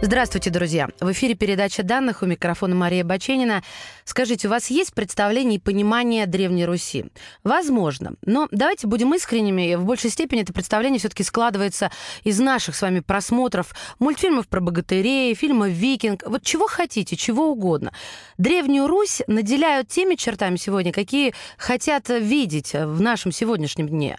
Здравствуйте, друзья. В эфире передача данных у микрофона Мария Баченина. Скажите, у вас есть представление и понимание Древней Руси? Возможно. Но давайте будем искренними. В большей степени это представление все-таки складывается из наших с вами просмотров мультфильмов про богатырей, фильмов «Викинг». Вот чего хотите, чего угодно. Древнюю Русь наделяют теми чертами сегодня, какие хотят видеть в нашем сегодняшнем дне.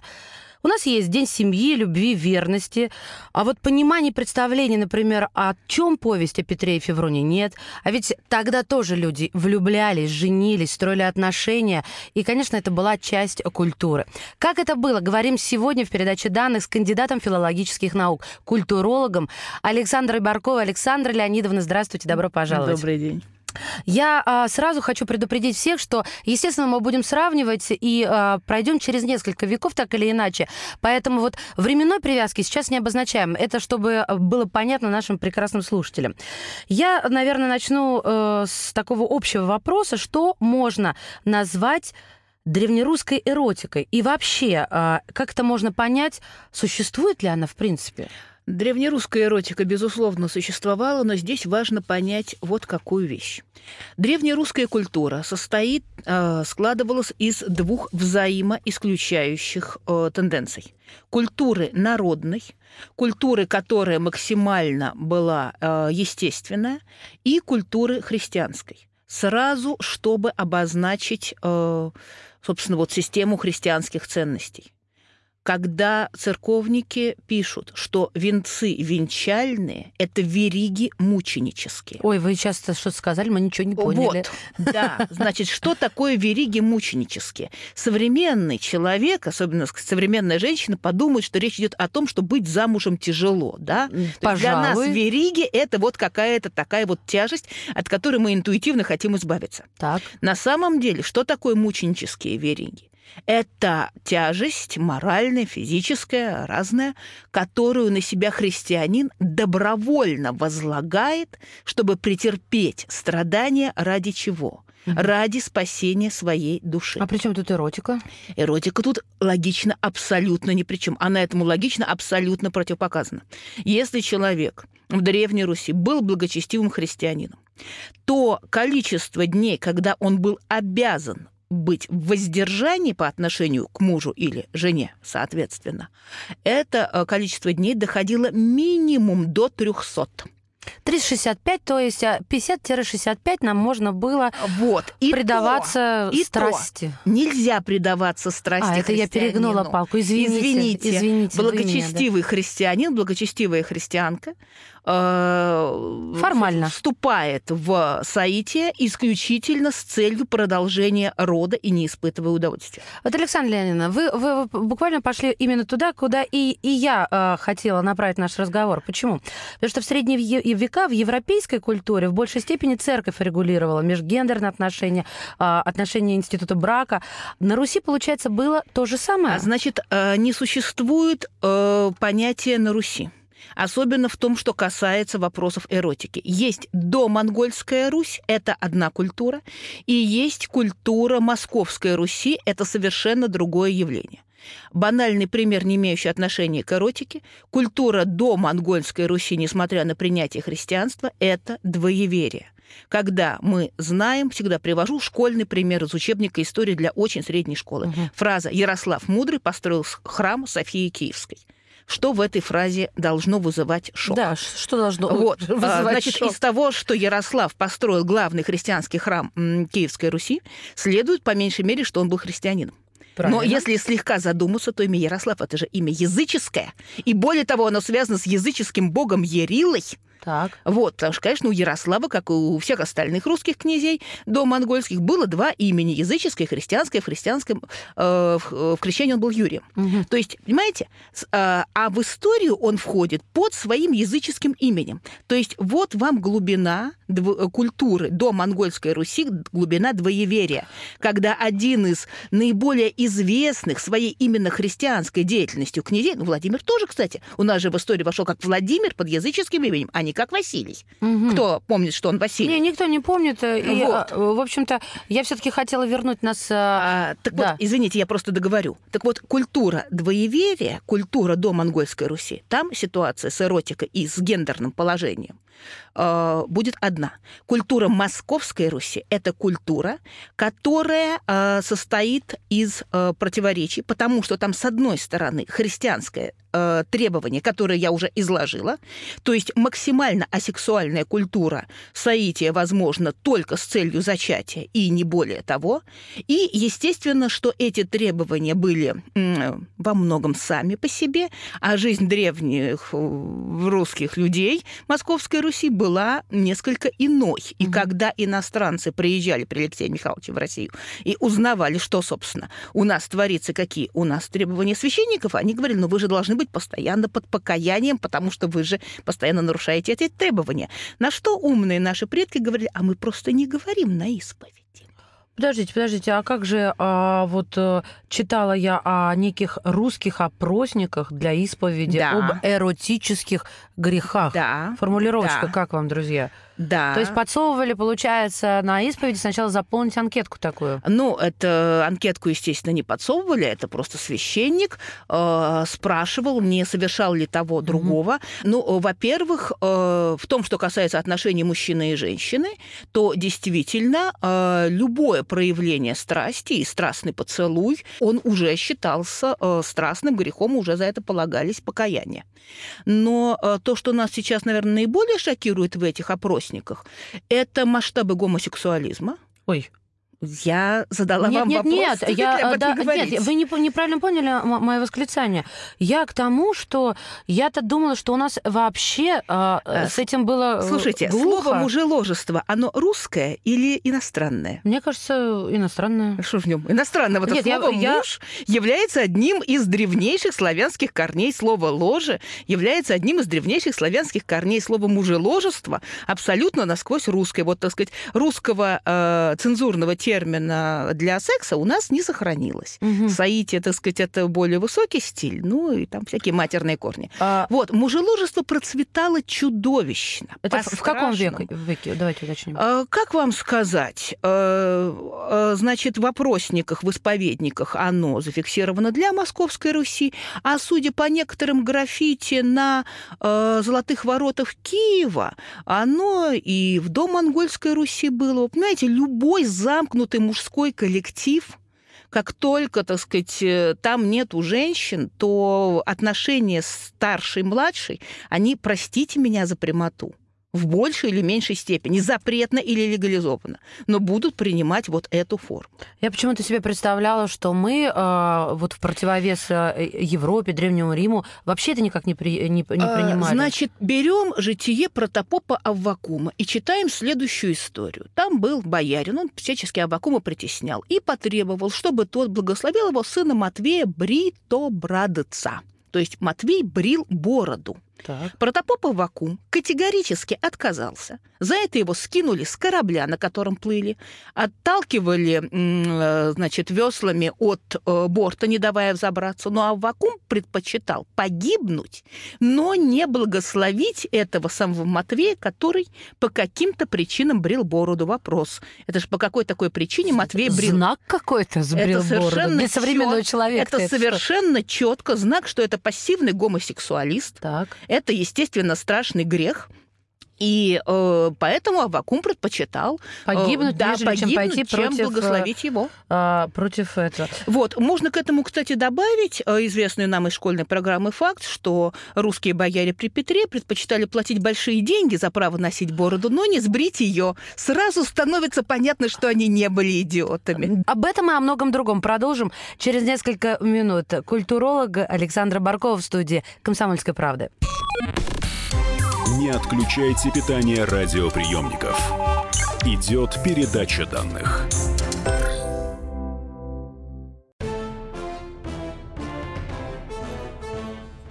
У нас есть День семьи, любви, верности. А вот понимания представления, например, о чем повесть о Петре и Февроне нет. А ведь тогда тоже люди влюблялись, женились, строили отношения. И, конечно, это была часть культуры. Как это было, говорим сегодня в передаче данных с кандидатом филологических наук, культурологом Александрой Барковой. Александра Леонидовна, здравствуйте, добро пожаловать. Добрый день. Я а, сразу хочу предупредить всех, что, естественно, мы будем сравнивать и а, пройдем через несколько веков так или иначе. Поэтому вот временной привязки сейчас не обозначаем. Это чтобы было понятно нашим прекрасным слушателям. Я, наверное, начну э, с такого общего вопроса, что можно назвать древнерусской эротикой? И вообще, а, как это можно понять, существует ли она в принципе? Древнерусская эротика, безусловно, существовала, но здесь важно понять вот какую вещь. Древнерусская культура состоит, э, складывалась из двух взаимоисключающих э, тенденций. Культуры народной, культуры, которая максимально была э, естественная, и культуры христианской. Сразу, чтобы обозначить, собственно, вот систему христианских ценностей когда церковники пишут, что венцы венчальные – это вериги мученические. Ой, вы часто что сказали, мы ничего не поняли. Вот, да. Значит, что такое вериги мученические? Современный человек, особенно современная женщина, подумает, что речь идет о том, что быть замужем тяжело, да? Пожалуй. Для нас вериги – это вот какая-то такая вот тяжесть, от которой мы интуитивно хотим избавиться. Так. На самом деле, что такое мученические вериги? Это тяжесть моральная, физическая, разная, которую на себя христианин добровольно возлагает, чтобы претерпеть страдания ради чего? ради спасения своей души. А при чем тут эротика? Эротика тут логично абсолютно ни при чем. Она этому логично абсолютно противопоказана. Если человек в Древней Руси был благочестивым христианином, то количество дней, когда он был обязан быть в воздержании по отношению к мужу или жене, соответственно, это э, количество дней доходило минимум до 300. 365, то есть 50-65 а, нам можно было вот, и предаваться то, и страсти. То. Нельзя предаваться страсти А, это я перегнула палку, извините. Извините, извините благочестивый христианин, благочестивая христианка Формально. вступает в соитие исключительно с целью продолжения рода и не испытывая удовольствия. Вот, Александра Леонидовна, вы, вы буквально пошли именно туда, куда и, и я э, хотела направить наш разговор. Почему? Потому что в средние века в европейской культуре в большей степени церковь регулировала межгендерные отношения, э, отношения института брака. На Руси, получается, было то же самое. А значит, э, не существует э, понятия на Руси особенно в том, что касается вопросов эротики. Есть домонгольская Русь, это одна культура, и есть культура Московской Руси, это совершенно другое явление. Банальный пример, не имеющий отношения к эротике. Культура до монгольской Руси, несмотря на принятие христианства, это двоеверие. Когда мы знаем, всегда привожу школьный пример из учебника истории для очень средней школы. Угу. Фраза «Ярослав Мудрый построил храм Софии Киевской». Что в этой фразе должно вызывать шок? Да, что должно вот. вызывать а, Значит, шок? из того, что Ярослав построил главный христианский храм Киевской Руси, следует по меньшей мере, что он был христианином. Правильно. Но если слегка задуматься, то имя Ярослав это же имя языческое. И более того, оно связано с языческим богом Ерилой. Так. Вот, потому что, конечно, у Ярослава, как и у всех остальных русских князей до монгольских, было два имени, языческое христианское. В христианском, э, в, э, в крещении он был Юрием. Угу. То есть, понимаете, э, а в историю он входит под своим языческим именем. То есть, вот вам глубина дв- культуры до монгольской Руси, глубина двоеверия, когда один из наиболее известных своей именно христианской деятельностью князей, ну, Владимир тоже, кстати, у нас же в истории вошел как Владимир под языческим именем, а не они как Василий. Мгм. Кто помнит, что он Василий? Не, никто не помнит. э, И, Вот. а, в общем-то, я все-таки хотела вернуть нас... а, А, так Да. вот, извините, я просто договорю. Так вот, культура двоеверия, культура до монгольской Руси, там ситуация с эротикой и с гендерным положением э, будет одна. Культура московской Руси – это культура, которая э, состоит из э, противоречий, потому что там, с одной стороны, христианское требование, которое я уже изложила, то есть максимально асексуальная культура соития возможно только с целью зачатия и не более того. И, естественно, что эти требования были во многом сами по себе, а жизнь древних русских людей Московской Руси была несколько иной. И Мгм. когда иностранцы приезжали при Алексее Михайловиче в Россию и узнавали, что, собственно, у нас творится, какие у нас требования священников, они говорили, ну вы же должны быть постоянно под покаянием, потому что вы же постоянно нарушаете эти требования. На что умные наши предки говорили, а мы просто не говорим на исповеди. Подождите, подождите, а как же а, вот э, читала я о неких русских опросниках для исповеди Да. об эротических грехах? Да, Формулировочка Да. как вам, друзья? Да. То есть подсовывали, получается, на исповеди сначала заполнить анкетку такую. Ну, это анкетку, естественно, не подсовывали, это просто священник э, спрашивал, не совершал ли того другого. Ну, э, во-первых, э, в том, что касается отношений мужчины и женщины, то действительно э, любое проявление страсти и страстный поцелуй, он уже считался э, страстным грехом, уже за это полагались покаяния. Но э, то, что нас сейчас, наверное, наиболее шокирует в этих опросниках, это масштабы гомосексуализма. Ой, Я задала нет, вам нет, вопрос. нет, ли я, да, говорить? нет, вы не, неправильно поняли мое восклицание. Я к тому, что я-то думала, что у нас вообще а, Э, с этим было э, Слушайте, глухо. слово мужеложество, оно русское или иностранное? Мне кажется, иностранное. Что в нем? Иностранного Нет, я- слово я- муж является одним из древнейших славянских корней. Слово ложе является одним из древнейших славянских корней. Слово мужеложество абсолютно насквозь русское. Вот, так сказать, русского э, цензурного термина для секса у нас не сохранилось. Мгм. Саити, так сказать, это более высокий стиль, ну и там всякие матерные корни. А, Вот, мужеложество процветало чудовищно. это в- каком веке, веке? Давайте уточним. А, Как вам сказать? Э, Значит, в вопросниках, в исповедниках оно зафиксировано для Московской Руси, а судя по некоторым граффити на э, золотых воротах Киева, оно и в домонгольской Руси было. Вы понимаете, любой замкнутый мужской коллектив как только, так сказать, э, там нету женщин, то отношения старший-младший, они, простите меня за прямоту, в большей или меньшей степени, запретно или легализовано, но будут принимать вот эту форму. Я почему-то себе представляла, что мы э, вот в противовес э, Европе, Древнему Риму вообще это никак не, при- не, не А, принимали. Значит, берем житие протопопа Аввакума и читаем следующую историю. Там был боярин, он всячески Аввакума притеснял и потребовал, чтобы тот благословил его сына Матвея Бритобрадца. То есть Матвей брил бороду. Так. Протопоп Аввакум категорически отказался. За это его скинули с корабля, на котором плыли, отталкивали, э, значит, веслами от э, борта, не давая взобраться. Но Аввакум предпочитал погибнуть, но не благословить этого самого Матвея, который по каким-то причинам брил бороду. Вопрос. Это же по какой такой причине Матвей брил Знак какой-то сбрил это бороду. Для современного чёт- человека. это что? совершенно четко знак, что это пассивный гомосексуалист. Так. Это, естественно, страшный грех. И э, поэтому Аввакум предпочитал э, Погибнуть, да, нежели чем погибнуть, пойти чем против, э, благословить его. а, против этого. Вот, можно к этому, кстати, добавить э, известный нам из школьной программы факт, что русские бояре при Петре предпочитали платить большие деньги за право носить бороду, но не сбрить ее. Сразу становится понятно, что они не были идиотами. Об этом и о многом другом продолжим через несколько минут. Культуролог Александра Баркова в студии «Комсомольской правды». Не отключайте питание радиоприемников. Идет передача данных.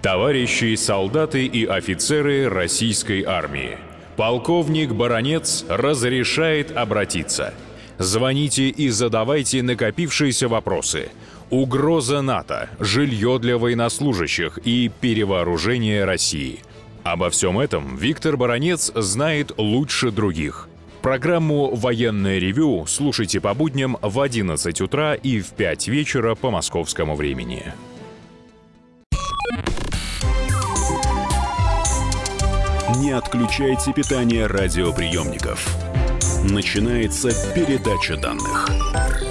Товарищи солдаты и офицеры российской армии. Полковник Баронец разрешает обратиться. Звоните и задавайте накопившиеся вопросы. Угроза НАТО, жилье для военнослужащих и перевооружение России. Обо всем этом Виктор Баранец знает лучше других. Программу «Военное ревю» слушайте по будням в 11 утра и в 5 вечера по московскому времени. Не отключайте питание радиоприемников. Начинается передача данных.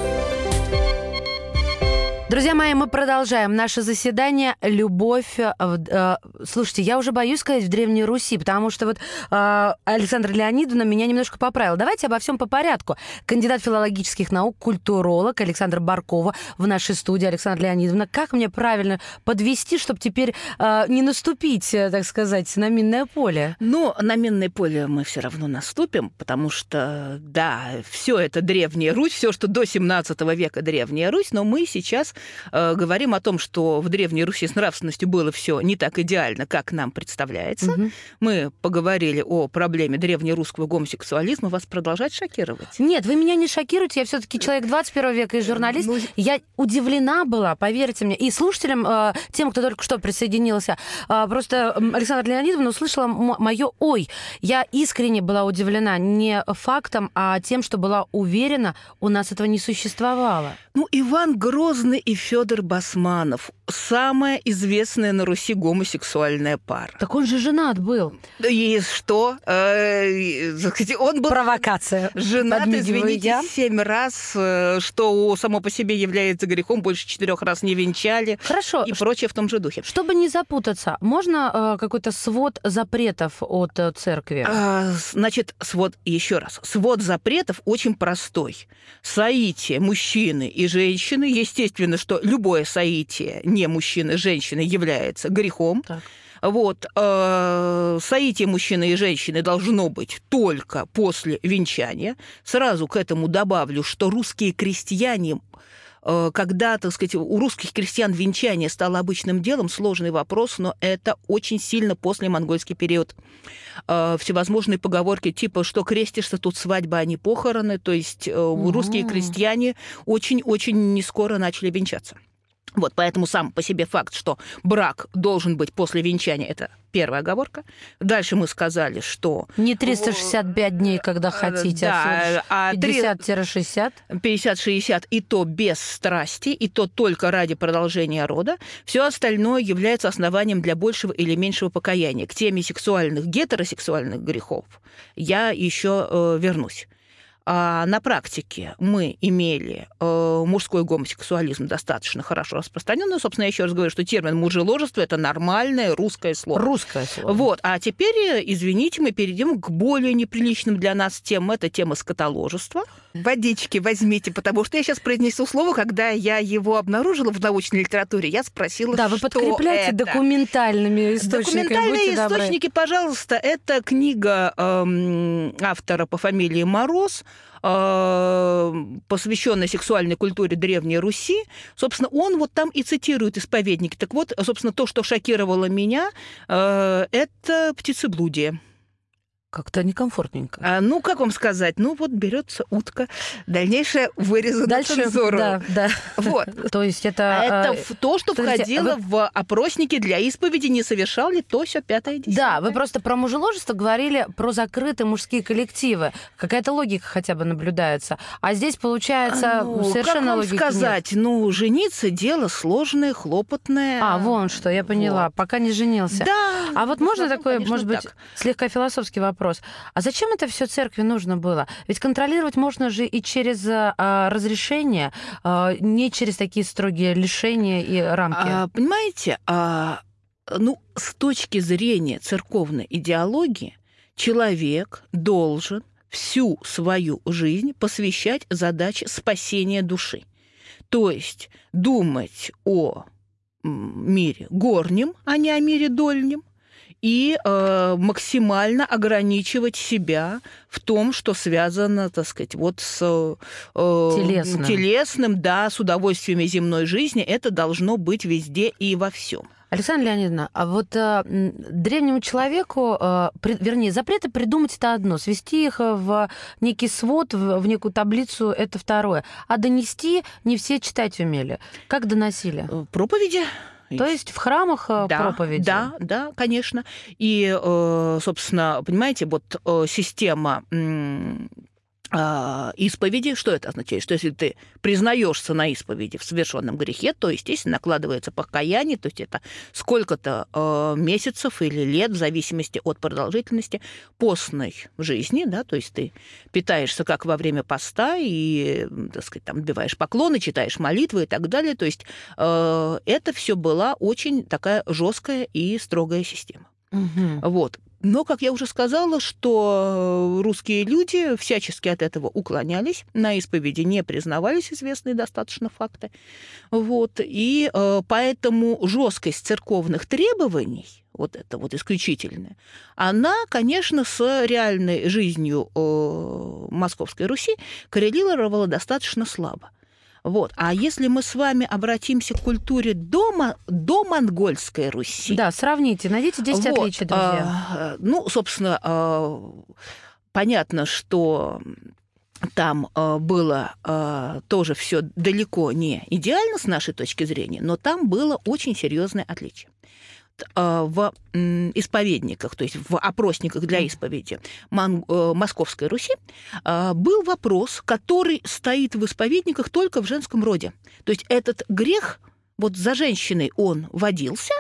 Друзья мои, мы продолжаем наше заседание «Любовь». э, Слушайте, я уже боюсь сказать в Древней Руси, потому что вот э, Александра Леонидовна меня немножко поправила. Давайте обо всем по порядку. Кандидат филологических наук, культуролог Александра Баркова в нашей студии. Александра Леонидовна, как мне правильно подвести, чтобы теперь э, не наступить, э, так сказать, на минное поле? Но на минное поле мы все равно наступим, потому что, да, все это Древняя Русь, все, что до 17 века Древняя Русь, но мы сейчас э, говорим о том, что в Древней Руси с нравственностью было все не так идеально, как нам представляется. Мгм. Мы поговорили о проблеме древнерусского гомосексуализма. Вас продолжать шокировать? Нет, вы меня не шокируете, я все-таки человек 21 века и журналист. Ну, Я удивлена была, поверьте мне, и слушателям, э, тем, кто только что присоединился. Э, просто м, Александра Леонидовна услышала мое «ой». Я искренне была удивлена не фактом, а тем, что была уверена, у нас этого не существовало. Ну, Иван Грозный и Федор Басманов самая известная на Руси гомосексуальная пара. Так он же женат был. И что? Э, Он был Провокация. женат, извините, семь раз, э, что само по себе является грехом, больше четырех раз не венчали Хорошо, и прочее в том же духе. чтобы не запутаться, можно э, какой-то свод запретов от э, церкви? А, Значит, свод, еще раз, свод запретов очень простой. Соитие мужчины и женщины, естественно, что любое соитие не мужчины, женщины является грехом. Так. Вот, э, соитие мужчины и женщины должно быть только после венчания. Сразу к этому добавлю, что русские крестьяне э, когда, так сказать, у русских крестьян венчание стало обычным делом, сложный вопрос, но это очень сильно после монгольский период. Э, Всевозможные поговорки типа, что крестишься, тут свадьба, а не похороны. То есть э, русские крестьяне очень-очень не скоро начали венчаться. Вот, поэтому сам по себе факт, что брак должен быть после венчания, это первая оговорка. Дальше мы сказали, что Не 365 дней, когда хотите, да, а а всего три- 50-60. 50-60 и то без страсти, и то только ради продолжения рода, все остальное является основанием для большего или меньшего покаяния. К теме сексуальных, гетеросексуальных грехов я еще э, вернусь. А на практике мы имели э, мужской гомосексуализм достаточно хорошо распространенный. Собственно, я еще раз говорю, что термин мужеложество это нормальное русское слово. Русское слово. Вот, а теперь, э, извините, мы перейдем к более неприличным для нас темам. Это тема скотоложества. Водички возьмите, потому что я сейчас произнесу слово, когда я его обнаружила в научной литературе, я спросила, Да, вы подкрепляете это? документальными источниками. Документальные будьте добры. источники, пожалуйста, это книга эм, автора по фамилии Мороз, э, посвященная сексуальной культуре Древней Руси. Собственно, он вот там и цитирует исповедники. Так вот, собственно, то, что шокировало меня, э, это птицеблудие. Как-то некомфортненько. А, ну, как вам сказать? Ну, вот берется утка, дальнейшее вырезано Дальше, цензуру. да, да. Вот. То есть это... А это э, то, что входило в опросники для исповеди, не совершал ли то, все пятое, десятое. Да, вы просто про мужеложество говорили про закрытые мужские коллективы. Какая-то логика хотя бы наблюдается. А здесь, получается, Ну, совершенно нет. сказать? Ну, жениться дело сложное, хлопотное. А, вон что, я поняла. Вот. Пока не женился. Да. А вот в можно основном, такой, конечно, может быть, так. слегка философский вопрос? А зачем это все церкви нужно было? Ведь контролировать можно же и через а, разрешение, а, не через такие строгие лишения и рамки. А, понимаете, а, ну, с точки зрения церковной идеологии, человек должен всю свою жизнь посвящать задаче спасения души. То есть думать о мире горнем, а не о мире дольнем, и э, максимально ограничивать себя в том, что связано, так сказать, вот с э, Телесным. телесным, да, с удовольствиями земной жизни. Это должно быть везде и во всем. Александра Леонидовна, а вот э, древнему человеку, э, при- вернее, запреты придумать это одно, свести их в некий свод, в, в некую таблицу это второе, а донести не все читать умели. Как доносили? Э, Проповеди То есть в храмах э, да, проповеди? Да, да, конечно. И, э, собственно, понимаете, вот э, система исповеди, что это означает? Что если ты признаешься на исповеди в совершенном грехе, то, естественно, накладывается покаяние, то есть это сколько-то э, месяцев или лет, в зависимости от продолжительности постной жизни, да, то есть ты питаешься как во время поста и, так сказать, там, отбиваешь поклоны, читаешь молитвы и так далее, то есть э, это все была очень такая жесткая и строгая система. Угу. Вот. Но, как я уже сказала, что русские люди всячески от этого уклонялись, на исповеди не признавались известные достаточно факты. Вот. И э, поэтому жесткость церковных требований, вот это вот исключительная, она, конечно, с реальной жизнью э, Московской Руси коррелировала достаточно слабо. Вот. А если мы с вами обратимся к культуре до, до монгольской Руси... Да, сравните, найдите 10 вот, отличий, друзья. А, ну, собственно, а, понятно, что там а, было а, тоже все далеко не идеально с нашей точки зрения, но там было очень серьезное отличие. Э, в исповедниках, то есть в опросниках для исповеди э, Московской Руси, э, был вопрос, который стоит в исповедниках только в женском роде. То есть этот грех вот за женщиной он водился,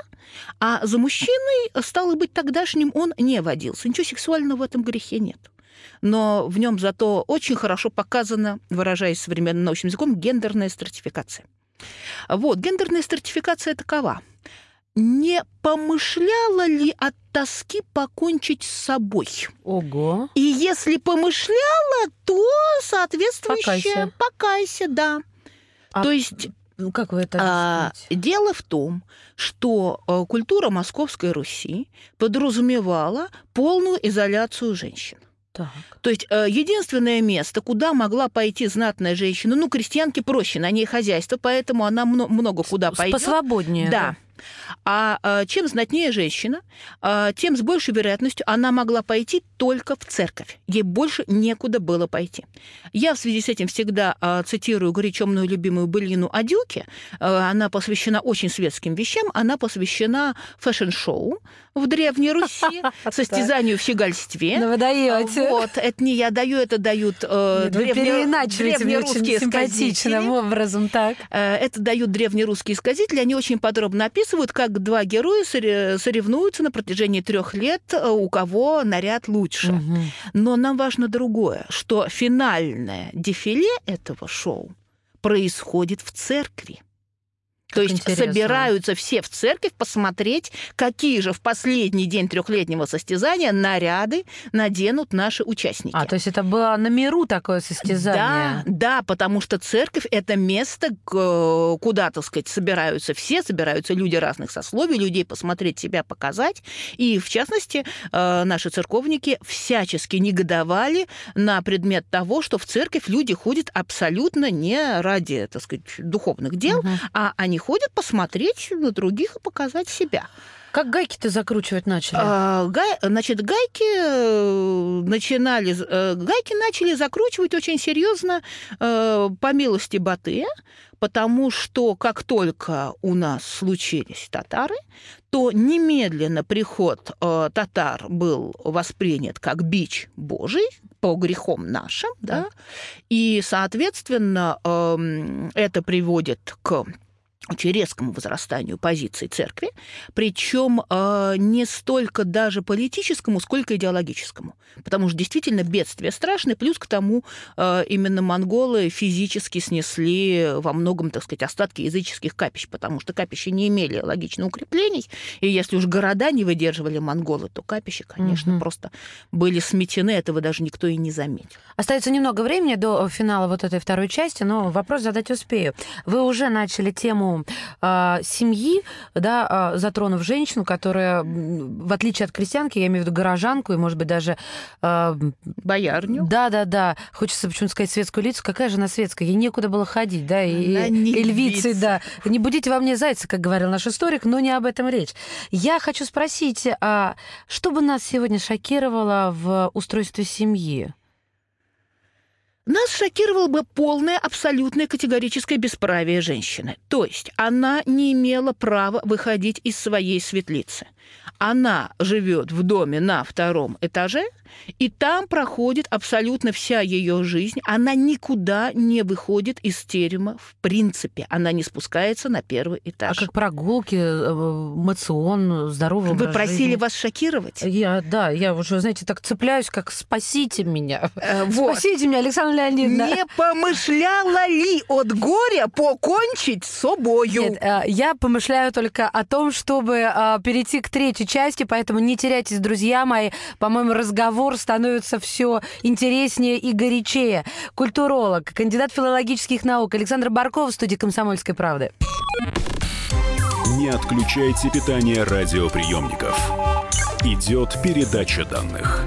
а за мужчиной, стало быть, тогдашним он не водился. Ничего сексуального в этом грехе нет. Но в нем зато очень хорошо показана, выражаясь современным научным языком, гендерная стратификация. Вот, гендерная стратификация такова – не помышляла ли от тоски покончить с собой? Ого. И если помышляла, то соответствующе покайся, покайся да. А то есть ну, как вы это а, Дело в том, что а, культура Московской Руси подразумевала полную изоляцию женщин. Так. То есть э, единственное место, куда могла пойти знатная женщина, ну, крестьянке проще, на ней хозяйство, поэтому она много куда пойдет. Посвободнее. Да. А, а чем знатнее женщина, а, тем с большей вероятностью она могла пойти только в церковь. Ей больше некуда было пойти. Я в связи с этим всегда а, цитирую горячо мною любимую былину о Дюке. Она посвящена очень светским вещам. Она посвящена fashion-шоу в Древней Руси, состязанию в щегольстве. Ну, вы даете. Вот, это не я даю, это дают э, древнерусские симпатичным образом, так. Это дают древнерусские сказители. Они очень подробно описывают описывают, как два героя соревнуются на протяжении трех лет, э, у кого наряд лучше. Угу. Но нам важно другое, что финальное дефиле этого шоу происходит в церкви. То есть интересно. собираются все в церковь посмотреть, какие же в последний день трехлетнего состязания наряды наденут наши участники. А, то есть это было на миру такое состязание? Да, да, потому что церковь – это место, куда, так сказать, собираются все, собираются люди разных сословий, людей посмотреть себя, показать. И, в частности, э, наши церковники всячески негодовали на предмет того, что в церковь люди ходят абсолютно не ради, так сказать, духовных дел, угу. а они ходят посмотреть на других и показать себя. Как гайки-то закручивать начали? А, гай, значит, гайки э, начинали, э, гайки начали закручивать очень серьезно э, по милости Батыя, потому что как только у нас случились татары, то немедленно приход татар был воспринят как бич Божий по грехам нашим, да, и, соответственно, эм, это приводит к очень резкому возрастанию позиций церкви, причем э, не столько даже политическому, сколько идеологическому. Потому что действительно бедствие страшное, плюс к тому э, именно монголы физически снесли во многом, так сказать, остатки языческих капищ, потому что капища не имели логичных укреплений, и если уж города не выдерживали монголы, то капища, конечно, угу. просто были сметены, этого даже никто и не заметил. Остается немного времени до финала вот этой второй части, но вопрос задать успею. Вы уже начали тему э, семьи, да, э, затронув женщину, которая, в отличие от крестьянки, я имею в виду горожанку и, может быть, даже... Э, Боярню. Да-да-да. Хочется почему-то сказать светскую лицу. Какая же она светская? Ей некуда было ходить, да, и, и львицы, да. Не будите во мне зайца, как говорил наш историк, но не об этом речь. Я хочу спросить, а что бы нас сегодня шокировало в устройстве семьи? Нас шокировало бы полное, абсолютное категорическое бесправие женщины. То есть она не имела права выходить из своей светлицы. Она живет в доме на втором этаже, и там проходит абсолютно вся ее жизнь. Она никуда не выходит из терема в принципе. Она не спускается на первый этаж. А как прогулки, э, мацион, здоровый Вы просили жизни? вас шокировать? Я, да, я уже, знаете, так цепляюсь, как «спасите меня». Э, вот. Спасите меня, Александра Леонидовна. Не помышляла ли от горя покончить с собою? Нет, э, я помышляю только о том, чтобы перейти к третьей части, поэтому не теряйтесь, друзья мои. По-моему, разговор становится все интереснее и горячее. Культуролог, кандидат филологических наук Александр Барков в студии «Комсомольской правды». Не отключайте питание радиоприемников. Идет передача данных.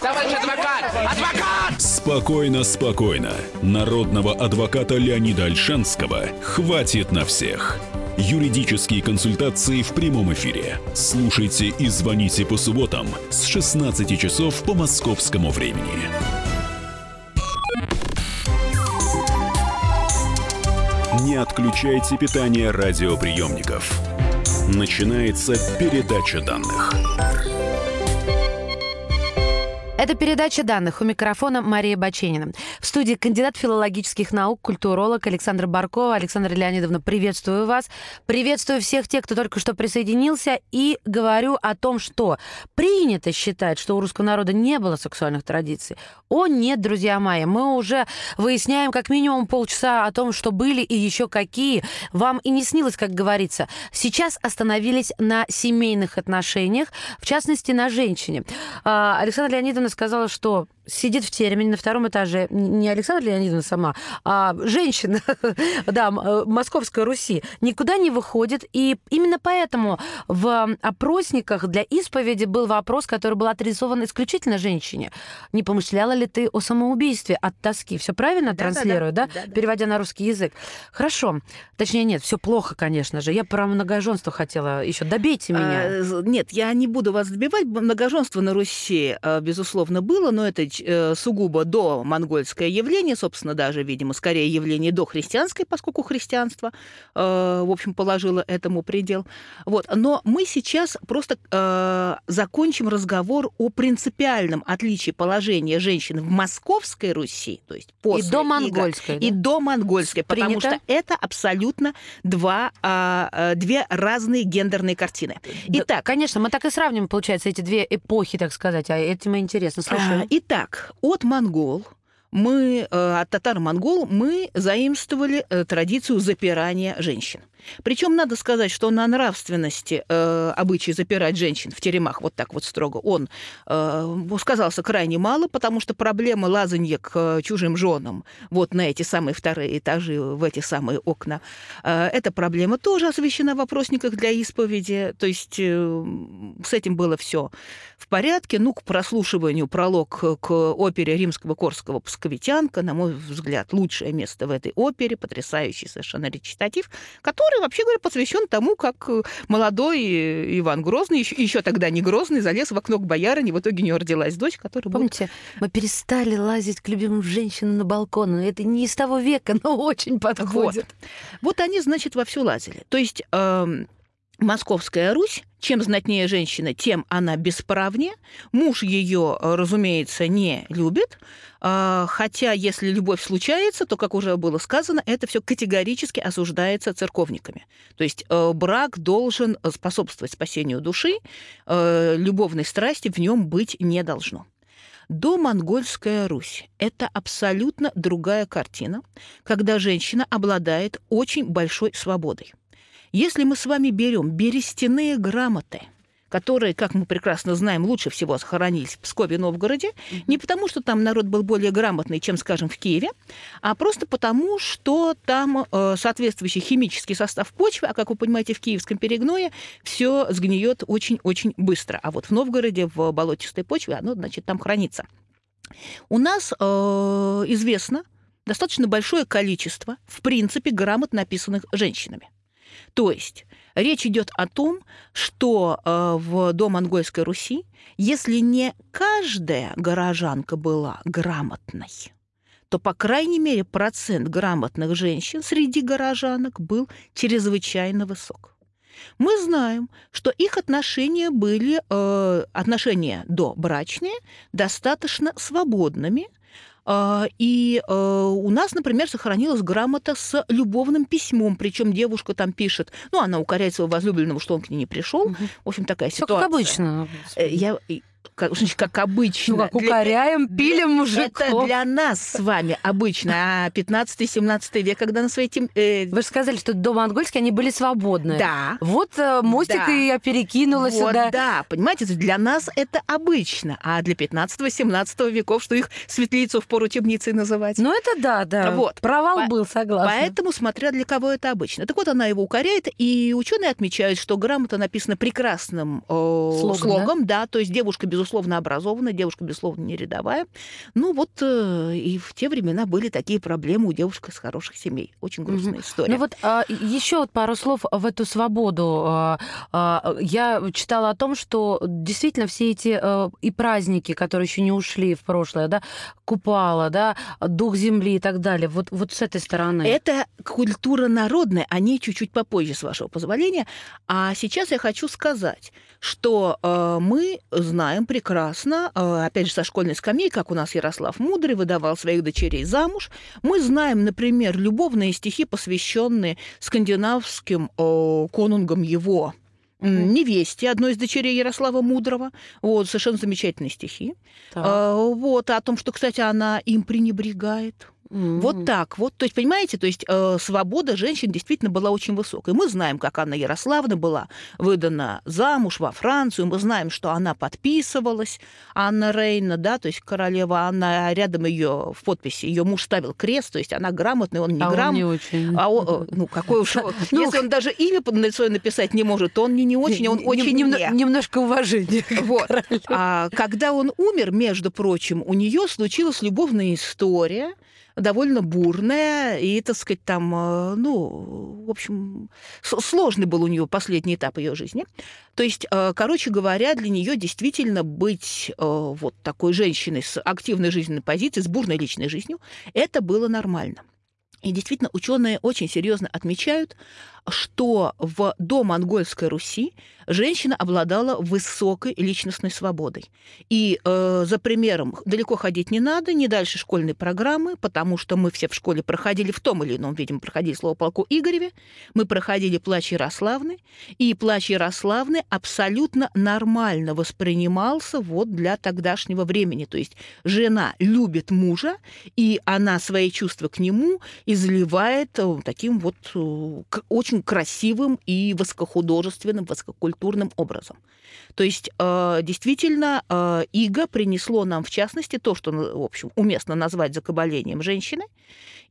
Товарищ адвокат! Адвокат! Спокойно, спокойно. Народного адвоката Леонида Альшанского хватит на всех. Юридические консультации в прямом эфире. Слушайте и звоните по субботам с 16 часов по московскому времени. Не отключайте питание радиоприемников. Начинается передача данных. Это передача данных. У микрофона Мария Баченина. В студии кандидат филологических наук, культуролог Александр Баркова. Александра Леонидовна, приветствую вас. Приветствую всех тех, кто только что присоединился. И говорю о том, что принято считать, что у русского народа не было сексуальных традиций. О, нет, друзья мои, мы уже выясняем как минимум полчаса о том, что были и еще какие. Вам и не снилось, как говорится. Сейчас остановились на семейных отношениях, в частности, на женщине. А, Александра Леонидовна сказала, что сидит в тереме на втором этаже не Александра Леонидовна сама, а женщина, да, э, Московской Руси, никуда не выходит. И именно поэтому в опросниках для исповеди был вопрос, который был адресован исключительно женщине. Не помышляла ли ты о самоубийстве от тоски? Все правильно Да-да-да. транслирую, да? Да-да. Переводя на русский язык. Хорошо. Точнее, нет, все плохо, конечно же. Я про многоженство хотела еще. Добейте меня. А, Нет, я не буду вас добивать. Многоженство на Руси, э, безусловно, было, но это сугубо до монгольское явление, собственно, даже, видимо, скорее явление до христианское, поскольку христианство, э, в общем, положило этому предел. Вот. Но мы сейчас просто э, закончим разговор о принципиальном отличии положения женщин в Московской Руси, то есть после и до монгольской. и да? до монгольской, потому Принято. что это абсолютно два, а, а, две разные гендерные картины. Да, Итак, конечно, мы так и сравним, получается, эти две эпохи, так сказать. А этим и интересно. а, Слушаю. итак, от монгол мы, э, от татар-монгол мы заимствовали э, традицию запирания женщин. Причем надо сказать, что на нравственности э, обычай запирать женщин в теремах вот так вот строго, он э, сказался крайне мало, потому что проблема лазанья к э, чужим женам вот на эти самые вторые этажи, в эти самые окна, э, эта проблема тоже освещена в вопросниках для исповеди. То есть э, с этим было все в порядке. Ну, к прослушиванию пролог к опере римского Корского «Псковитянка», на мой взгляд, лучшее место в этой опере, потрясающий совершенно речитатив, который, вообще говоря, посвящен тому, как э, молодой э, Иван Грозный, еще, еще тогда не Грозный, залез в окно к боярине, в итоге у него родилась дочь, которая будет Помните, мы перестали лазить к любимым женщинам на балкон. Это не из того века, но очень подходит. Вот они, значит, вовсю лазили. То есть эм, Московская Русь, чем знатнее женщина, тем она бесправнее. Муж ее, э, разумеется, не любит. А, Хотя, если любовь случается, то, как уже было сказано, это все категорически осуждается церковниками. То есть э, брак должен способствовать спасению души, э, любовной страсти в нем быть не должно. До монгольская Русь – это абсолютно другая картина, когда женщина обладает очень большой свободой. Если мы с вами берем берестяные грамоты, которые, как мы прекрасно знаем, лучше всего сохранились в Пскове и Новгороде, не потому, что там народ был более грамотный, чем, скажем, в Киеве, а просто потому, что там э, соответствующий химический состав почвы, а, как вы понимаете, в киевском перегное все сгниет очень-очень быстро. А вот в Новгороде, в болотистой почве, оно, значит, там хранится. У нас э, известно достаточно большое количество, в принципе, грамот, написанных женщинами. То есть речь идет о том, что э, в домонгольской Руси, если не каждая горожанка была грамотной, то, по крайней мере, процент грамотных женщин среди горожанок был чрезвычайно высок. Мы знаем, что их отношения были, э, отношения до брачные, достаточно свободными, и э, у нас, например, сохранилась грамота с любовным письмом, причем девушка там пишет, ну, она укоряет своего возлюбленного, что он к ней не пришел. Угу. В общем, такая ситуация. как обычно. Э, Я, как, значит, как обычно. Ну, как Для- укоряем, пилим мужиков. Это для нас с вами обычно, а 15-17 век, когда на своей тем... э, Вы же сказали, что до монгольские они были свободны. да, Вот э, мостик Да. и я перекинула вот, сюда. да, понимаете, для нас это обычно, а для 15-17 веков, что их светлицу в пору темницы называть. Ну, это да, да. Вот. Провал По- был, согласна. Поэтому, смотря для кого это обычно. Так вот, она его укоряет, и ученые отмечают, что грамота написана прекрасным э, Слогом, слогом, да? то есть девушка, безусловно, образована, девушка, безусловно, не рядовая. Ну вот э, и в те времена были такие проблемы у девушек из хороших семей. Очень грустная история. Ну вот еще вот пару слов в эту свободу. А, а, Я читала о том, что действительно все эти э, и праздники, которые еще не ушли в прошлое, да, Купала, да, Дух Земли и так далее, вот, вот с этой стороны. Это культура народная, о ней чуть-чуть попозже, с вашего позволения. А сейчас я хочу сказать, что э, мы знаем прекрасно, э, опять же, со школьной скамьи, как у нас Ярослав Мудрый выдавал своих дочерей замуж. Мы знаем, например, любовные стихи, посвященные скандинавским э, конунгам его невесте, одной из дочерей Ярослава Мудрого. Вот, совершенно замечательные стихи. Так. Э, вот, о том, что, кстати, она им пренебрегает. М. Вот так вот. То есть, понимаете, то есть э, свобода женщин действительно была очень высокой. Мы знаем, как Анна Ярославна была выдана замуж во Францию. Мы знаем, что она подписывалась, Анна Рейна, да, то есть королева Анна, а рядом ее в подписи ее муж ставил крест, то есть она грамотная, он не А он грамотный. не очень. А он, ну, какой уж... Ну, Если он даже имя под- свое написать не может, то он не, не очень, он Нем- очень немно- не. Немножко уважения. Вот. А когда он умер, между прочим, у нее случилась любовная история, довольно бурная, и, так сказать, там, э, ну, в общем, сложный был у нее последний этап ее жизни. То есть, э, короче говоря, для нее действительно быть э, вот такой женщиной с активной жизненной позицией, с бурной личной жизнью, это было нормально. И действительно, ученые очень серьезно отмечают, что в домонгольской Руси женщина обладала высокой личностной свободой. И э, за примером далеко ходить не надо, не дальше школьной программы, потому что мы все в школе проходили в том или ином виде, мы проходили слово полку Игореве, мы проходили плач Ярославны, и плач Ярославны абсолютно нормально воспринимался вот для тогдашнего времени. То есть жена любит мужа, и она свои чувства к нему изливает э, таким вот э, к- очень красивым и высокохудожественным, высококультурным образом. То есть э, действительно э, иго принесло нам, в частности, то, что, ну, в общем, уместно назвать закабалением женщины.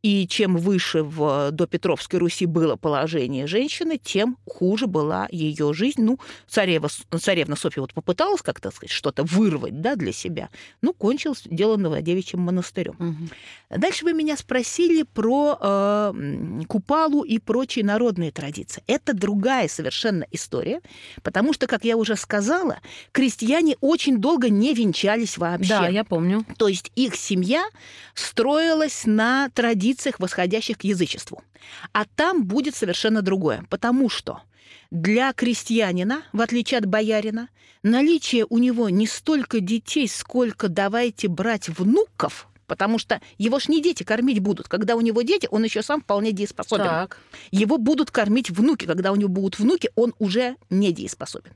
И чем выше в допетровской Руси было положение женщины, тем хуже была ее жизнь. Ну, царева, царевна Софья вот попыталась как-то сказать, что-то вырвать да, для себя, ну, кончилось дело Новодевичьим монастырем. Мгм. Дальше вы меня спросили про э, Купалу и прочие народные традиции. Это другая совершенно история, потому что, как я уже сказала, крестьяне очень долго не венчались вообще. Да, я помню. То есть их семья строилась на традициях, восходящих к язычеству. А там будет совершенно другое, потому что для крестьянина, в отличие от боярина, наличие у него не столько детей, сколько давайте брать внуков, потому что его ж не дети кормить будут. Когда у него дети, он еще сам вполне дееспособен. Так. Его будут кормить внуки. Когда у него будут внуки, он уже недееспособен.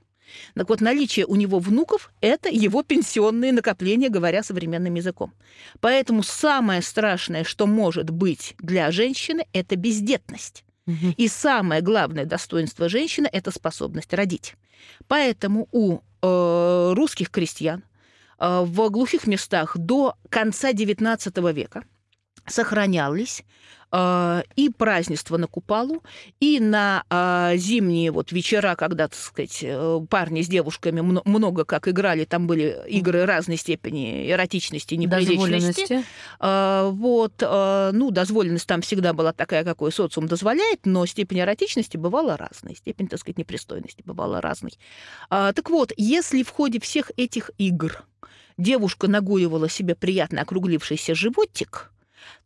Так вот, наличие у него внуков – это его пенсионные накопления, говоря современным языком. Поэтому самое страшное, что может быть для женщины, это бездетность. И самое главное достоинство женщины – это способность родить. Поэтому у э, русских крестьян в глухих местах до конца XIX века сохранялись э, и празднества на Купалу, и на э, зимние вот вечера, когда, так сказать, э, парни с девушками мно- много как играли, там были игры разной степени эротичности, неприличности. Э, вот, э, ну, дозволенность там всегда была такая, какой социум дозволяет, но степень эротичности бывала разной, степень, так сказать, непристойности бывала разной. Так вот, если в ходе всех этих игр девушка нагуивала себе приятно округлившийся животик,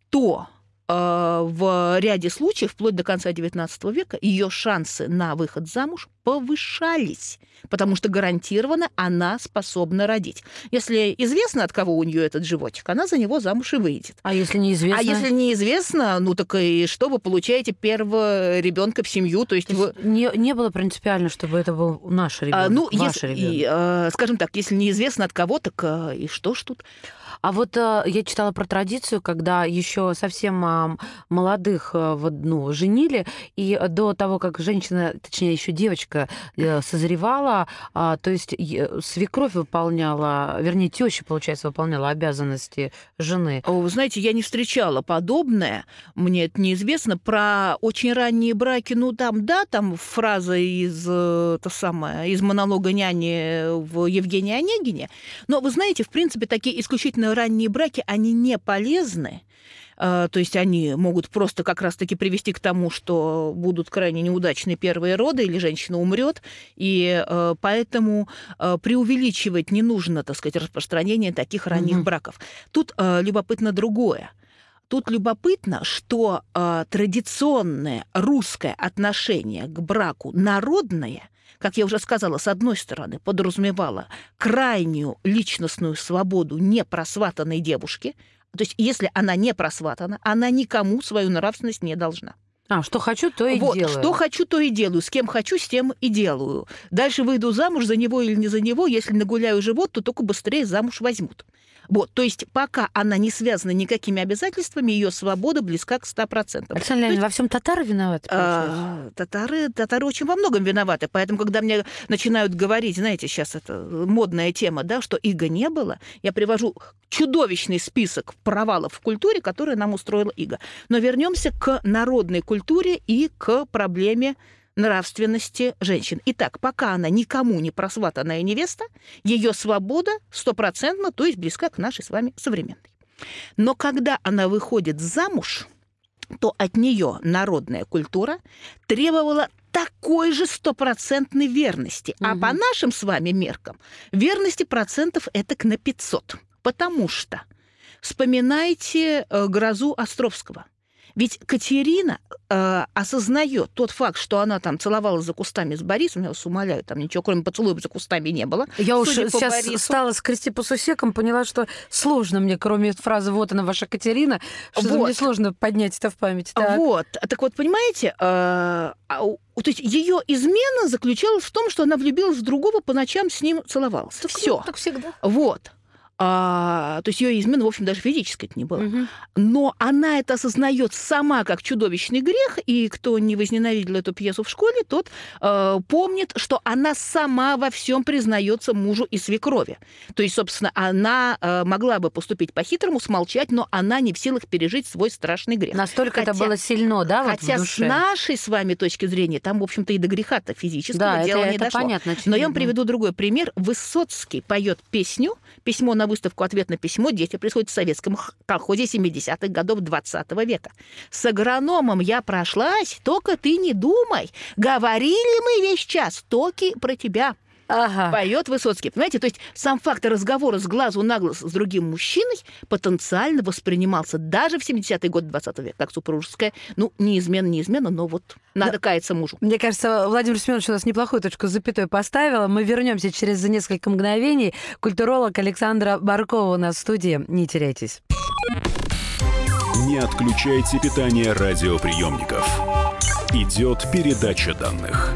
то в ряде случаев, вплоть до конца XIX века, ее шансы на выход замуж повышались, потому что гарантированно она способна родить. Если известно, от кого у нее этот животик, она за него замуж и выйдет. А если неизвестно? А если неизвестно, ну так и что вы получаете первого ребенка в семью, то есть То вы есть не, не было принципиально, чтобы это был наш ребенок, а, ну, ваш если, ребенок. и, э, скажем так, если неизвестно от кого, так э, и что ж тут? А вот э, я читала про традицию, когда еще совсем а, молодых э, вот, ну, женили, и до того, как женщина, точнее еще девочка э, созревала, а, то есть е- свекровь выполняла, вернее, теща, получается, выполняла обязанности жены. О, знаете, я не встречала подобное, мне это неизвестно, про очень ранние браки, ну там, да, там фраза из, э, то самое, из монолога няни в Евгении Онегине, но вы знаете, в принципе, такие исключительно ранние браки, они не полезны, Э, то есть они могут просто как раз-таки привести к тому, что будут крайне неудачные первые роды, или женщина умрет, и э, поэтому э, преувеличивать не нужно, так сказать, распространение таких ранних Мгм. браков. Тут любопытно другое. Тут любопытно, что э, традиционное русское отношение к браку народное, как я уже сказала, с одной стороны, подразумевало крайнюю личностную свободу непросватанной девушки. То есть, если она не просватана, она никому свою нравственность не должна. А, что хочу, то и вот, делаю. что хочу, то и делаю. С кем хочу, с тем и делаю. Дальше выйду замуж за него или не за него. Если нагуляю живот, то только быстрее замуж возьмут. Вот, то есть пока она не связана никакими обязательствами, ее свобода близка к 100%. Александр Леонидович, во всем татары виноваты? А, татары, татары очень во многом виноваты. Поэтому, когда мне начинают говорить, знаете, сейчас это модная тема, да, что иго не было, я привожу чудовищный список провалов в культуре, которые нам устроила иго. Но вернемся к народной культуре и к проблеме нравственности женщин. Итак, пока она никому не просватанная невеста, ее свобода стопроцентно, то есть близка к нашей с вами современной. Но когда она выходит замуж, то от нее народная культура требовала такой же стопроцентной верности. А Мгм. по нашим с вами меркам верности процентов это на 500. Потому что вспоминайте э, грозу Островского. Ведь Катерина э, осознает тот факт, что она там целовалась за кустами с Борисом, я вас умоляю, там ничего кроме поцелуев за кустами не было. Я уж Судя по сейчас Борису. стала скрести по сусекам, поняла, что сложно мне, кроме фразы «вот она, ваша Катерина», что Вот. мне сложно поднять это в памяти. Так. Вот. Так вот, понимаете, э, а то есть ее измена заключалась в том, что она влюбилась в другого, по ночам с ним целовалась. Так, ну, Все. Так всегда. Вот. А, то есть ее измена, в общем, даже физической не было. Мгм. Но она это осознает сама как чудовищный грех, и кто не возненавидел эту пьесу в школе, тот э, помнит, что она сама во всем признается мужу и свекрови. То есть, собственно, она э, могла бы поступить по-хитрому, смолчать, но она не в силах пережить свой страшный грех. Настолько это Хотя- было сильно, да, вот Хотя с нашей с вами точки зрения, там, в общем-то, и до греха-то физического да, это, дела не это дошло. понятно. Но я вам приведу другой пример. Высоцкий поет песню, письмо на выставку, ответ на письмо, действие происходит в советском колхозе 70-х годов 20 века. С агрономом я прошлась, только ты не думай. Говорили мы весь час, токи про тебя. Ага. Поет Высоцкий. Понимаете, то есть сам факт разговора с глазу на глаз с другим мужчиной потенциально воспринимался даже в 70-е годы 20 века как супружеская, ну, неизменно, неизменно, но вот надо каяться мужу. Мне кажется, Владимир Семенович у нас неплохую точку с запятой поставила. Мы вернемся через несколько мгновений. Культуролог Александра Баркова у нас в студии. Не теряйтесь. Не отключайте питание радиоприемников. Идет передача данных.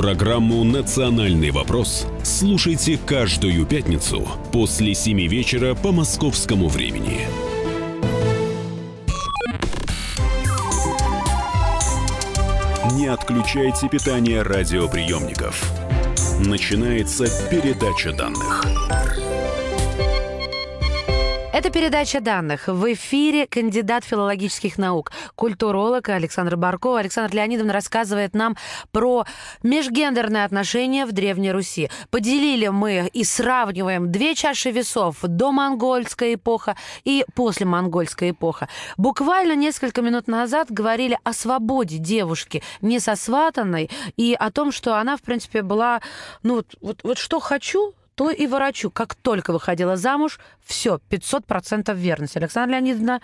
Программу «Национальный вопрос» слушайте каждую пятницу после 7 вечера по московскому времени. Не отключайте питание радиоприемников. Начинается передача данных. Это передача данных. В эфире кандидат филологических наук, культуролог Александр Барков. Александр Леонидовна рассказывает нам про межгендерные отношения в Древней Руси. Поделили мы и сравниваем две чаши весов до монгольская эпоха и после монгольская эпоха. Буквально несколько минут назад говорили о свободе девушки, не сосватанной, и о том, что она, в принципе, была, ну, вот, вот, вот что хочу, то и ворочу. Как только выходила замуж, все, 500% верность. Александра Леонидовна,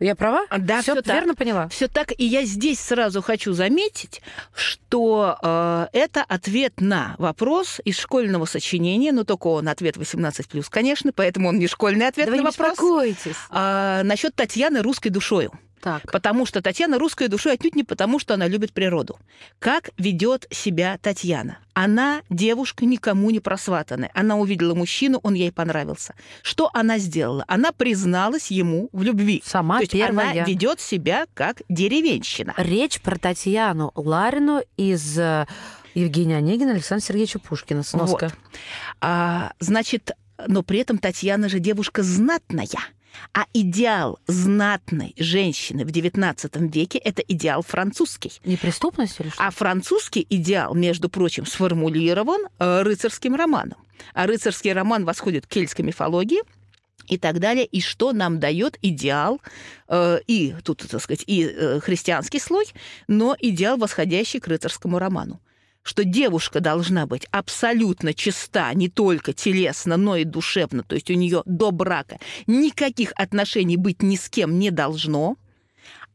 я права? Да, все, верно поняла. Все так. И я здесь сразу хочу заметить, что э, это ответ на вопрос из школьного сочинения, но только он ответ 18+, конечно, поэтому он не школьный ответ Да вы на не вопрос. беспокойтесь. А, насчет Татьяны русской душою. Так. Потому что Татьяна русская душой отнюдь не потому, что она любит природу. Как ведет себя Татьяна? Она девушка никому не просватанная. Она увидела мужчину, он ей понравился. Что она сделала? Она призналась ему в любви. Сама То есть первая. она ведет себя как деревенщина. Речь про Татьяну Ларину из э, Евгения Онегина Александра Сергеевича Пушкина. Сноска. Вот. А, значит, но при этом Татьяна же девушка знатная. А идеал знатной женщины в XIX веке – это идеал французский. Неприступность или что? А французский идеал, между прочим, сформулирован э, рыцарским романом. А рыцарский роман восходит к кельтской мифологии и так далее. И что нам дает идеал, э, и тут, так сказать, и э, христианский слой, но идеал, восходящий к рыцарскому роману что девушка должна быть абсолютно чиста не только телесно, но и душевно, то есть у нее до брака никаких отношений быть ни с кем не должно.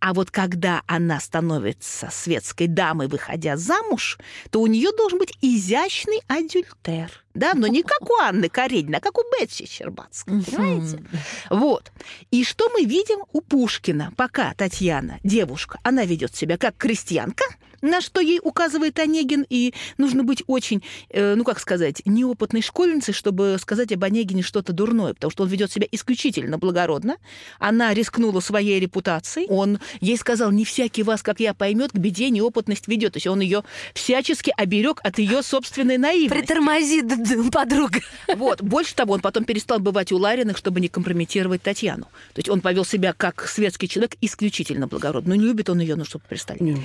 А вот когда она становится светской дамой, выходя замуж, то у нее должен быть изящный адюльтер. Да, но не как у Анны Карениной, а как у Бетси Щербацкой, понимаете? Вот. И что мы видим у Пушкина? Пока Татьяна, девушка, она ведет себя как крестьянка, на что ей указывает Онегин, и нужно быть очень, э, ну как сказать, неопытной школьницей, чтобы сказать об Онегине что-то дурное, потому что он ведет себя исключительно благородно. Она рискнула своей репутацией. Он ей сказал, не всякий вас, как я, поймет, к беде неопытность ведет. То есть он ее всячески оберег от ее собственной наивности. Притормози, подруга. Вот. Больше того, он потом перестал бывать у Лариных, чтобы не компрометировать Татьяну. То есть он повел себя как светский человек исключительно благородно. Но не любит он ее, ну, чтобы перестали.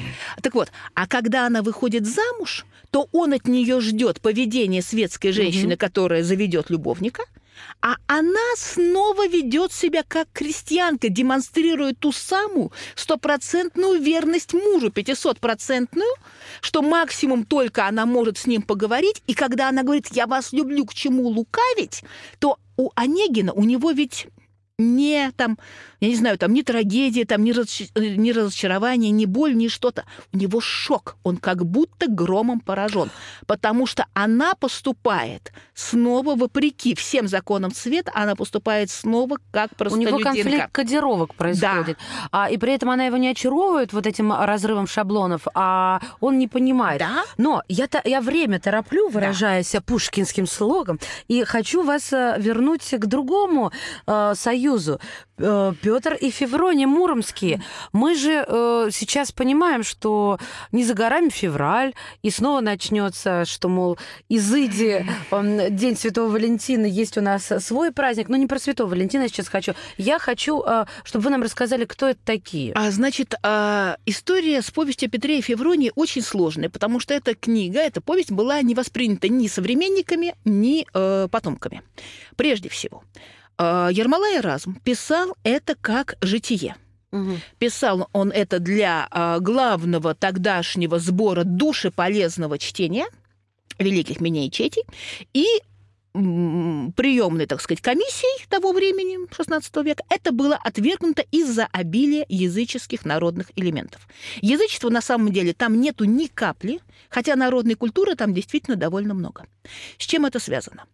Так вот, а когда она выходит замуж, то он от нее ждет поведения светской женщины, которая заведет любовника, а она снова ведет себя как крестьянка, демонстрируя ту самую стопроцентную верность мужу, пятисотпроцентную, что максимум только она может с ним поговорить, и когда она говорит «я вас люблю, к чему лукавить», то у Онегина, у него ведь не там, я не знаю, там ни трагедия, там ни, разоч- э, ни разочарование, ни боль, ни что-то. У него шок. Он как будто громом поражен. Потому что она поступает снова вопреки всем законам света, она поступает снова как У простолюдинка. него конфликт кодировок происходит. А, и при этом она его не очаровывает вот этим разрывом шаблонов, а он не понимает. Да? Но я, то я время тороплю, выражаясь пушкинским слогом, и хочу вас э, вернуть к другому э, союзу. Петр и Феврония Муромские. Мы же э, сейчас понимаем, что не за горами февраль, и снова начнется, что, мол, изыди э, День Святого Валентина, есть у нас свой праздник. Но не про Святого Валентина я сейчас хочу. Я хочу, э, чтобы вы нам рассказали, кто это такие. А, значит, история с повестью о Петре и Февронии очень сложная, потому что эта книга, эта повесть была не воспринята ни современниками, ни э, потомками. Прежде всего, э, Ермолай Эразм писал это как житие. Мгм. Писал он это для а, главного тогдашнего сбора душеполезного чтения великих миней четей и приемной, так сказать, комиссией того времени, XVI века, это было отвергнуто из-за обилия языческих народных элементов. Язычества на самом деле там нету ни капли, хотя народной культуры там действительно довольно много. С чем это связано?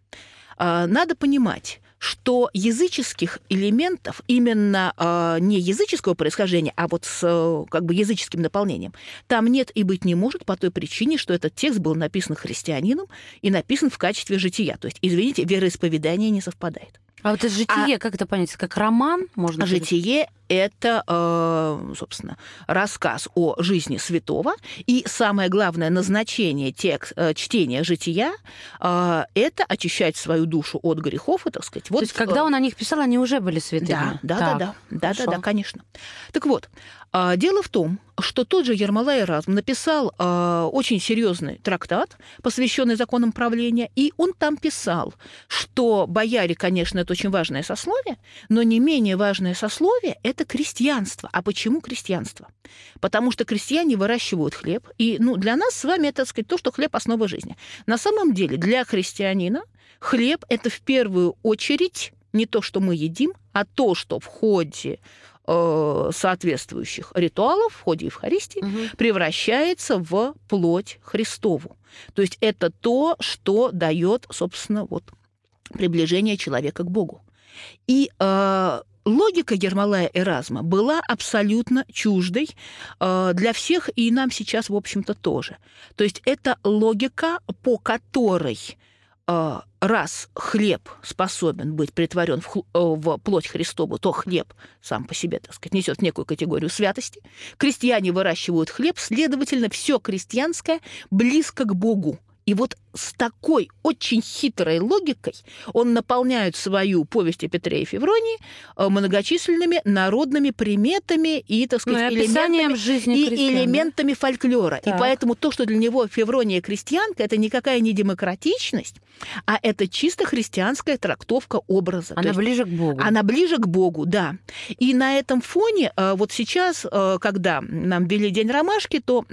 А, Надо понимать, что языческих элементов, именно э, не языческого происхождения, а вот с э, как бы языческим наполнением, там нет и быть не может по той причине, что этот текст был написан христианином и написан в качестве жития. То есть, извините, вероисповедание не совпадает. А вот это житие, а... как это понять? Как роман? Можно житие — это, э, собственно, рассказ о жизни святого. И самое главное назначение текст, э, чтения жития э, — это очищать свою душу от грехов, и, так сказать. Вот, То есть, когда он о них писал, они уже были святыми? Да, да, да, да, да, да, да, конечно. Так вот, дело в том, что тот же Ермолай Эразм написал э, очень серьезный трактат, посвященный законам правления, и он там писал, что бояре, конечно, это очень важное сословие, но не менее важное сословие – это крестьянство. А почему крестьянство? Потому что крестьяне выращивают хлеб, и ну, для нас с вами это, так сказать, то, что хлеб – основа жизни. На самом деле для христианина хлеб – это в первую очередь не то, что мы едим, а то, что в ходе Э, соответствующих ритуалов в ходе Евхаристии угу. превращается в плоть Христову. То есть это то, что дает, собственно, вот приближение человека к Богу. И э, логика Ермолая Эразма была абсолютно чуждой э, для всех, и нам сейчас, в общем-то, тоже. То есть это логика, по которой э, раз хлеб способен быть притворен в, э, в плоть Христову, то хлеб сам по себе, так сказать, несет некую категорию святости. Крестьяне выращивают хлеб, следовательно, все крестьянское близко к Богу. И вот с такой очень хитрой логикой он наполняет свою повесть о Петре и Февронии э, многочисленными народными приметами и, так сказать, ну, и элементами, жизни и элементами фольклора. Так. И поэтому то, что для него Феврония крестьянка, это никакая не демократичность, а это чисто христианская трактовка образа. Она ближе к Богу. Она ближе к Богу, да. И на этом фоне э, вот сейчас, э, когда нам ввели День ромашки, то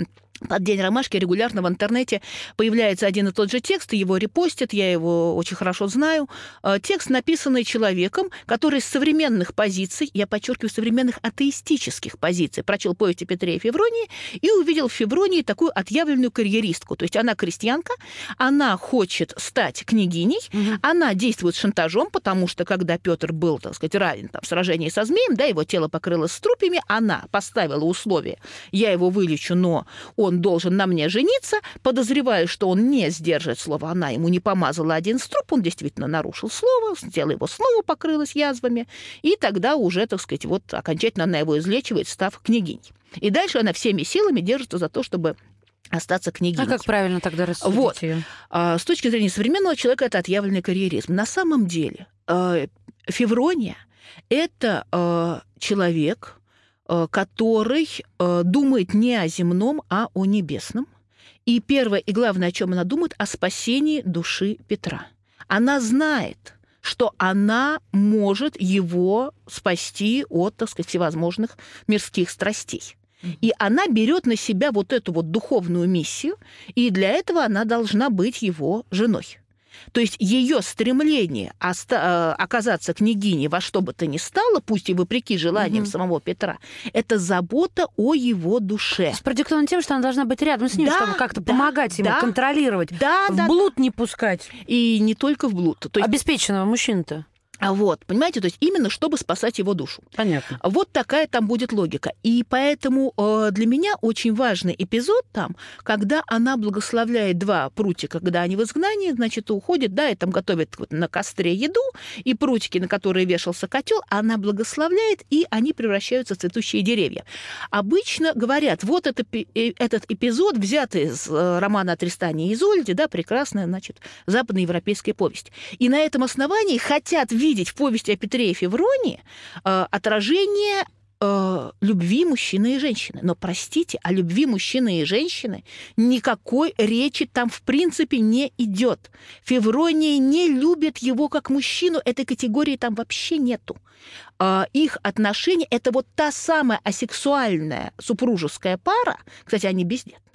под День ромашки регулярно в интернете появляется один и тот же текст, его репостят, я его очень хорошо знаю. Э, текст, написанный человеком, который с современных позиций, я подчеркиваю, современных атеистических позиций, прочел повесть о Петре и Февронии и увидел в Февронии такую отъявленную карьеристку. То есть она крестьянка, она хочет стать княгиней, угу. она действует шантажом, потому что когда Петр был, так сказать, равен там, в сражении со змеем, да, его тело покрылось струпьями, она поставила условие, я его вылечу, но он он должен на мне жениться, подозревая, что он не сдержит слово, она ему не помазала один струп, он действительно нарушил слово, тело его снова покрылось язвами, и тогда уже, так сказать, вот окончательно она его излечивает, став княгиней. И дальше она всеми силами держится за то, чтобы остаться княгиней. А как правильно тогда рассудить вот. ее? А, с точки зрения современного человека это отъявленный карьеризм. На самом деле э, Феврония – это э, человек, который э, думает не о земном, а о небесном. И первое и главное, о чем она думает, о спасении души Петра. Она знает, что она может его спасти от, так сказать, всевозможных мирских страстей. И она берет на себя вот эту вот духовную миссию, и для этого она должна быть его женой. То есть ее стремление оста- э, оказаться княгиней во что бы то ни стало, пусть и вопреки желаниям угу. самого Петра, это забота о его душе. Продиктовано тем, что она должна быть рядом с ним, да, чтобы как-то да, помогать ему, да, контролировать, да, в да, блуд да. не пускать. И не только в блуд. То есть... Обеспеченного мужчины-то. А Вот, понимаете, то есть именно чтобы спасать его душу. Понятно. Вот такая там будет логика. И поэтому э, для меня очень важный эпизод там, когда она благословляет два прутика, когда они в изгнании, значит, уходит, да, и там готовят вот на костре еду, и прутики, на которые вешался котел, она благословляет, и они превращаются в цветущие деревья. Обычно говорят, вот это, э, этот эпизод, взятый из э, романа о Тристане и Изольде, да, прекрасная, значит, западноевропейская повесть. И на этом основании хотят видеть видеть в повести о Петре и Февронии э, отражение э, любви мужчины и женщины. Но, простите, о любви мужчины и женщины никакой речи там в принципе не идет. Феврония не любит его как мужчину, этой категории там вообще нету. Э, их отношения – это вот та самая асексуальная супружеская пара, кстати, они бездетны,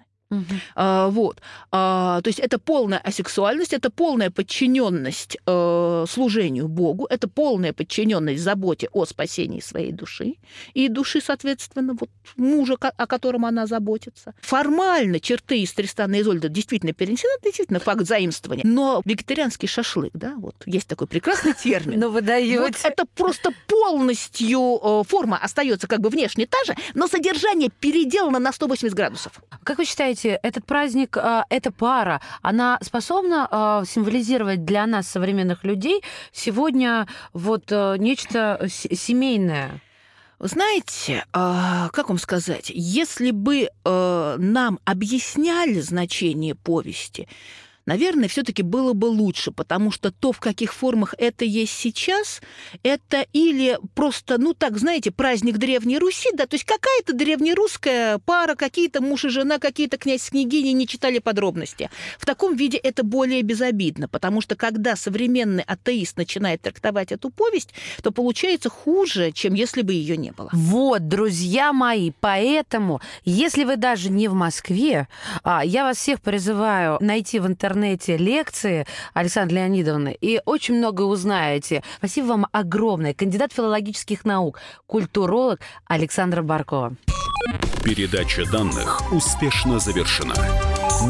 А, вот. А, то есть это полная асексуальность, это полная подчиненность э, служению Богу, это полная подчиненность заботе о спасении своей души и души, соответственно, вот мужа, о котором она заботится. Формально черты из Тристана и Изольда действительно перенесены, действительно факт заимствования. Но вегетарианский шашлык, да, вот есть такой прекрасный термин. Ну, вы даете. Вот это просто полностью э, форма остается как бы внешне та же, но содержание переделано на 180 градусов. Как вы считаете, этот праздник, а, эта пара, она способна а, символизировать для нас, современных людей, сегодня вот э, нечто семейное? Знаете, а, как вам сказать, если бы э, нам объясняли значение повести, наверное, все-таки было бы лучше, потому что то, в каких формах это есть сейчас, это или просто, ну так, знаете, праздник Древней Руси, да, то есть какая-то древнерусская пара, какие-то муж и жена, какие-то князь с княгиней не читали подробности. В таком виде это более безобидно, потому что когда современный атеист начинает трактовать эту повесть, то получается хуже, чем если бы ее не было. Вот, друзья мои, поэтому, если вы даже не в Москве, а, я вас всех призываю найти в интернете интернете лекции Александры Леонидовны и очень много узнаете. Спасибо вам огромное. Кандидат филологических наук, культуролог Александра Баркова. Передача данных успешно завершена.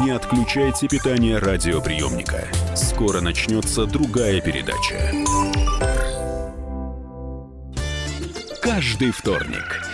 Не отключайте питание радиоприемника. Скоро начнется другая передача. Каждый вторник